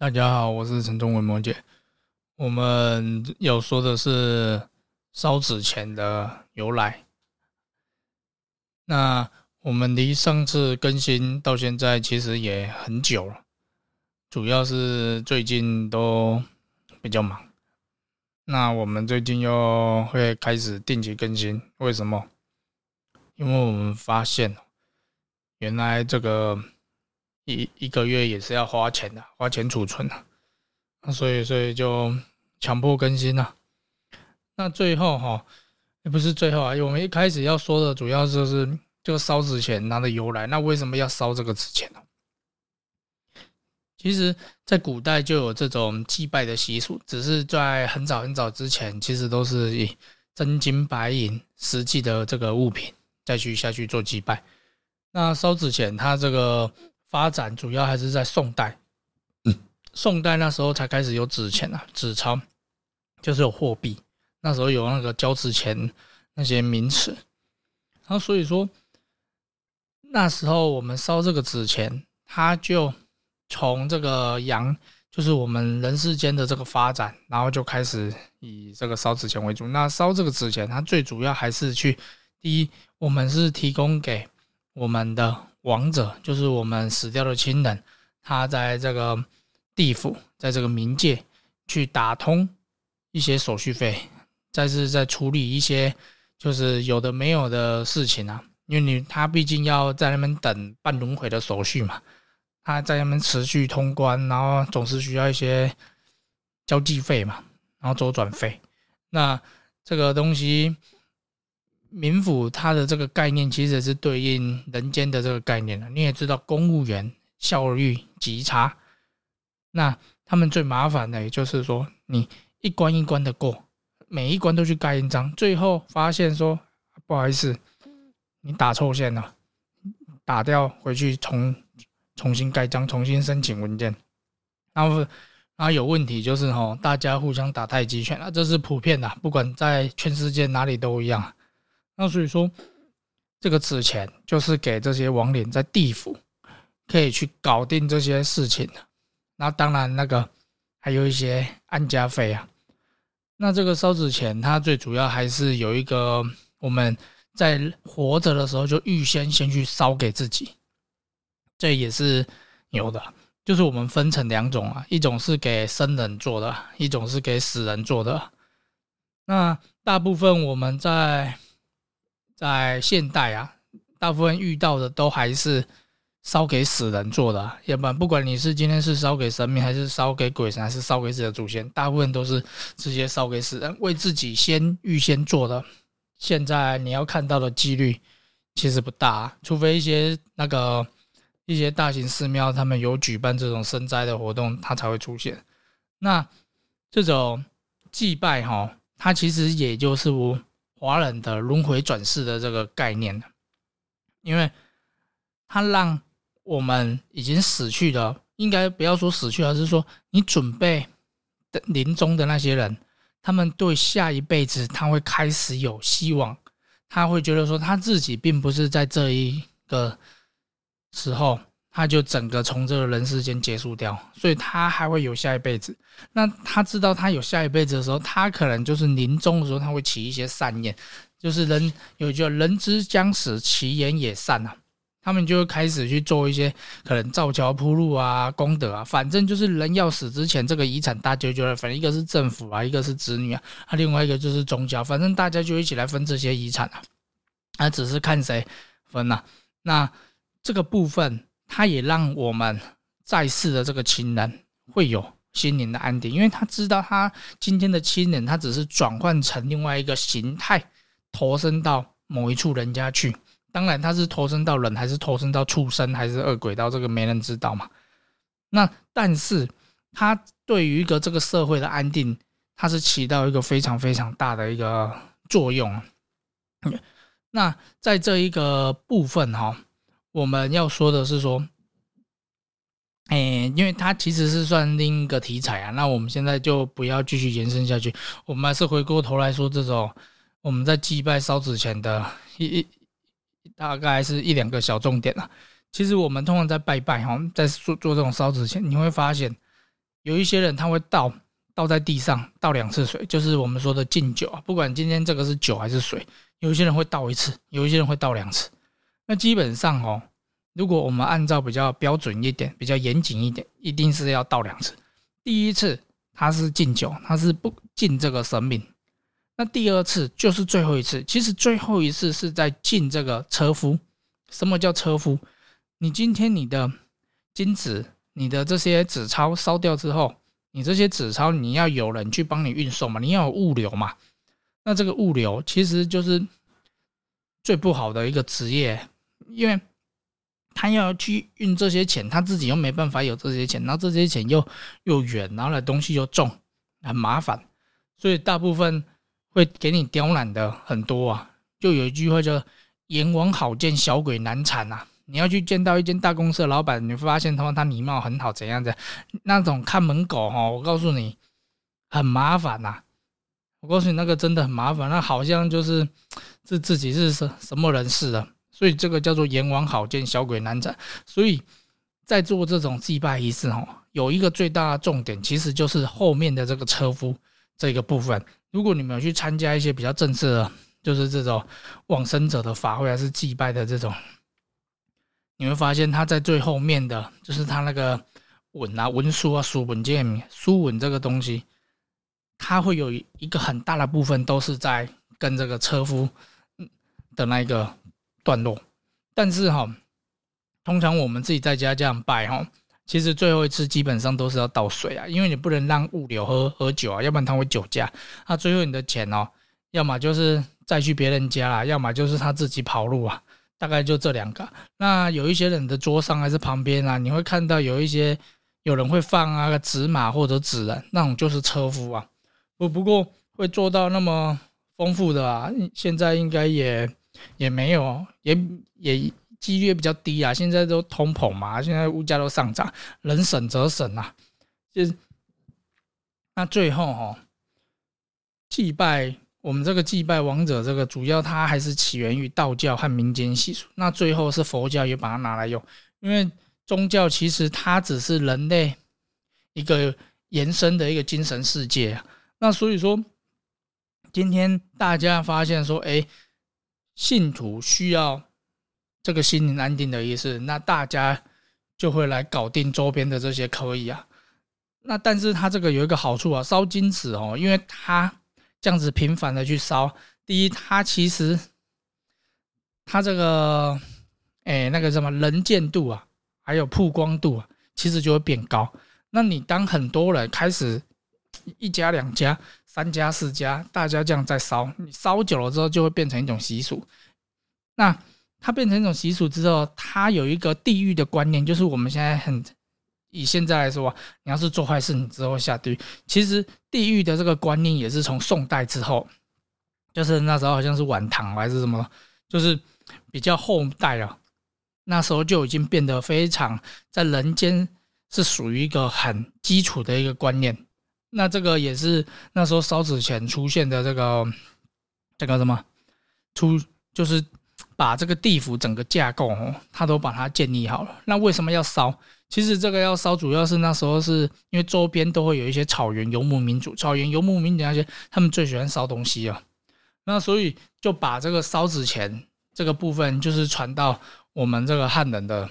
大家好，我是陈忠文摩姐。我们要说的是烧纸钱的由来。那我们离上次更新到现在其实也很久了，主要是最近都比较忙。那我们最近又会开始定期更新，为什么？因为我们发现，原来这个一一个月也是要花钱的，花钱储存的，那所以所以就强迫更新了。那最后哈，也不是最后啊，我们一开始要说的主要就是这个烧纸钱它的由来。那为什么要烧这个纸钱呢？其实，在古代就有这种祭拜的习俗，只是在很早很早之前，其实都是以真金白银实际的这个物品再去下去做祭拜。那烧纸钱，它这个发展主要还是在宋代，宋代那时候才开始有纸钱啊，纸钞就是有货币，那时候有那个交纸钱那些名词，然后所以说那时候我们烧这个纸钱，它就。从这个阳，就是我们人世间的这个发展，然后就开始以这个烧纸钱为主。那烧这个纸钱，它最主要还是去第一，我们是提供给我们的亡者，就是我们死掉的亲人，他在这个地府，在这个冥界去打通一些手续费，再是在处理一些就是有的没有的事情啊，因为你他毕竟要在那边等办轮回的手续嘛。他在那边持续通关，然后总是需要一些交际费嘛，然后周转费。那这个东西，民府它的这个概念其实是对应人间的这个概念的。你也知道，公务员效率极差，那他们最麻烦的，也就是说，你一关一关的过，每一关都去盖印章，最后发现说不好意思，你打错线了，打掉回去重。重新盖章，重新申请文件，然后，然后有问题就是哈，大家互相打太极拳啊，这是普遍的，不管在全世界哪里都一样。那所以说，这个纸钱就是给这些亡灵在地府可以去搞定这些事情的。那当然，那个还有一些安家费啊。那这个烧纸钱，它最主要还是有一个我们在活着的时候就预先先去烧给自己。这也是有的，就是我们分成两种啊，一种是给生人做的，一种是给死人做的。那大部分我们在在现代啊，大部分遇到的都还是烧给死人做的，要不然不管你是今天是烧给神明，还是烧给鬼神，还是烧给自己的祖先，大部分都是直接烧给死人，为自己先预先做的。现在你要看到的几率其实不大，除非一些那个。一些大型寺庙，他们有举办这种生灾的活动，它才会出现。那这种祭拜哈，它其实也就是华人的轮回转世的这个概念因为它让我们已经死去的，应该不要说死去，而是说你准备的临终的那些人，他们对下一辈子他会开始有希望，他会觉得说他自己并不是在这一个。时候，他就整个从这个人世间结束掉，所以他还会有下一辈子。那他知道他有下一辈子的时候，他可能就是临终的时候，他会起一些善念，就是人有句“人之将死，其言也善”啊，他们就会开始去做一些可能造桥铺路啊、功德啊，反正就是人要死之前，这个遗产大家就来分，一个是政府啊，一个是子女啊，啊，另外一个就是宗教，反正大家就一起来分这些遗产啊，啊，只是看谁分呐，那。这个部分，他也让我们在世的这个亲人会有心灵的安定，因为他知道他今天的亲人，他只是转换成另外一个形态，投身到某一处人家去。当然，他是投身到人，还是投身到畜生，还是恶鬼道，这个没人知道嘛。那但是，他对于一个这个社会的安定，他是起到一个非常非常大的一个作用。那在这一个部分哈。我们要说的是说，哎，因为它其实是算另一个题材啊，那我们现在就不要继续延伸下去，我们还是回过头来说这种我们在祭拜烧纸钱的一一大概是一两个小重点啊。其实我们通常在拜拜哈，在做做这种烧纸钱，你会发现有一些人他会倒倒在地上倒两次水，就是我们说的敬酒啊。不管今天这个是酒还是水，有一些人会倒一次，有一些人会倒两次。那基本上哦，如果我们按照比较标准一点、比较严谨一点，一定是要倒两次。第一次他是敬酒，他是不敬这个神明。那第二次就是最后一次，其实最后一次是在敬这个车夫。什么叫车夫？你今天你的金纸、你的这些纸钞烧掉之后，你这些纸钞你要有人去帮你运送嘛，你要有物流嘛。那这个物流其实就是最不好的一个职业，因为他要去运这些钱，他自己又没办法有这些钱，然后这些钱又又远，然后的东西又重，很麻烦，所以大部分。会给你刁难的很多啊，就有一句话叫“阎王好见，小鬼难缠”呐。你要去见到一间大公司的老板，你发现他他礼貌很好，怎样的那种看门狗哈，我告诉你很麻烦呐。我告诉你那个真的很麻烦，那好像就是自自己是什什么人似的。所以这个叫做“阎王好见，小鬼难缠”。所以在做这种祭拜仪式哈，有一个最大的重点，其实就是后面的这个车夫这个部分。如果你们有去参加一些比较正式的，就是这种往生者的法会还是祭拜的这种，你会发现他在最后面的就是他那个文啊、文书啊、书文件、书文这个东西，他会有一个很大的部分都是在跟这个车夫的那一个段落。但是哈，通常我们自己在家这样拜哈。其实最后一次基本上都是要倒水啊，因为你不能让物流喝喝酒啊，要不然他会酒驾。那最后你的钱哦，要么就是再去别人家啦，要么就是他自己跑路啊，大概就这两个。那有一些人的桌上还是旁边啊，你会看到有一些有人会放啊个纸马或者纸人，那种就是车夫啊。不不过会做到那么丰富的啊，现在应该也也没有，也也。几率比较低啊，现在都通膨嘛，现在物价都上涨，能省则省啊。就是那最后哈，祭拜我们这个祭拜王者，这个主要它还是起源于道教和民间习俗。那最后是佛教也把它拿来用，因为宗教其实它只是人类一个延伸的一个精神世界啊。那所以说，今天大家发现说，哎，信徒需要。这个心灵安定的意思，那大家就会来搞定周边的这些可以啊。那但是它这个有一个好处啊，烧金纸哦，因为它这样子频繁的去烧，第一，它其实它这个哎那个什么能见度啊，还有曝光度啊，其实就会变高。那你当很多人开始一家两家、三家四家，大家这样在烧，你烧久了之后就会变成一种习俗。那它变成一种习俗之后，它有一个地狱的观念，就是我们现在很以现在来说，你要是做坏事，你之后下地狱。其实地狱的这个观念也是从宋代之后，就是那时候好像是晚唐还是什么，就是比较后代啊，那时候就已经变得非常在人间是属于一个很基础的一个观念。那这个也是那时候烧纸钱出现的这个这个什么出就是。把这个地府整个架构哦，他都把它建立好了。那为什么要烧？其实这个要烧，主要是那时候是因为周边都会有一些草原游牧民族，草原游牧民族那些他们最喜欢烧东西啊。那所以就把这个烧纸钱这个部分，就是传到我们这个汉人的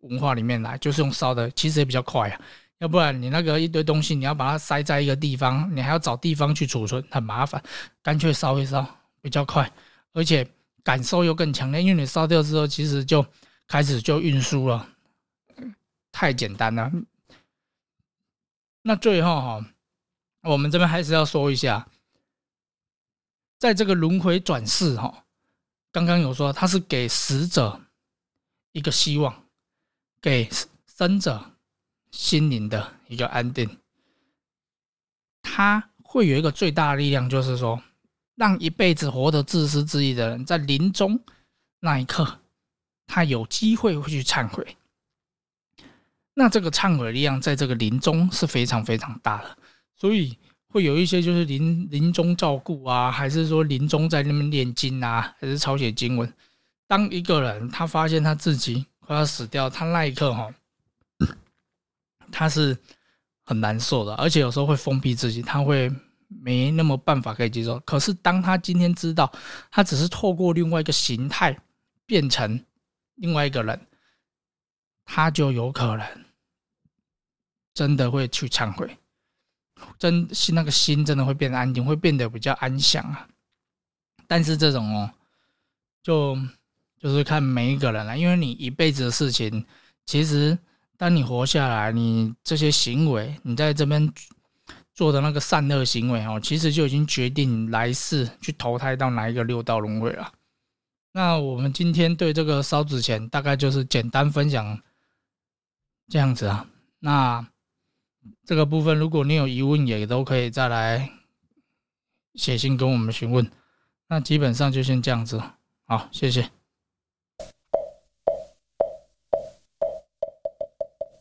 文化里面来，就是用烧的，其实也比较快啊。要不然你那个一堆东西，你要把它塞在一个地方，你还要找地方去储存，很麻烦。干脆烧一烧比较快，而且。感受又更强烈，因为你烧掉之后，其实就开始就运输了，太简单了。那最后哈，我们这边还是要说一下，在这个轮回转世哈，刚刚有说它是给死者一个希望，给生者心灵的一个安定，他会有一个最大的力量，就是说。让一辈子活得自私自利的人，在临终那一刻，他有机会会去忏悔。那这个忏悔力量，在这个临终是非常非常大的，所以会有一些就是临临终照顾啊，还是说临终在那边念经啊，还是抄写经文。当一个人他发现他自己快要死掉，他那一刻哈，他是很难受的，而且有时候会封闭自己，他会没那么办法可以接受。可是当他今天知道，他只是透过另外一个形态变成另外一个人，他就有可能真的会去忏悔，真心那个心真的会变得安静，会变得比较安详啊。但是这种哦，就就是看每一个人了，因为你一辈子的事情，其实。当你活下来，你这些行为，你在这边做的那个善恶行为哦，其实就已经决定来世去投胎到哪一个六道轮回了。那我们今天对这个烧纸钱，大概就是简单分享这样子啊。那这个部分，如果你有疑问，也都可以再来写信跟我们询问。那基本上就先这样子，好，谢谢。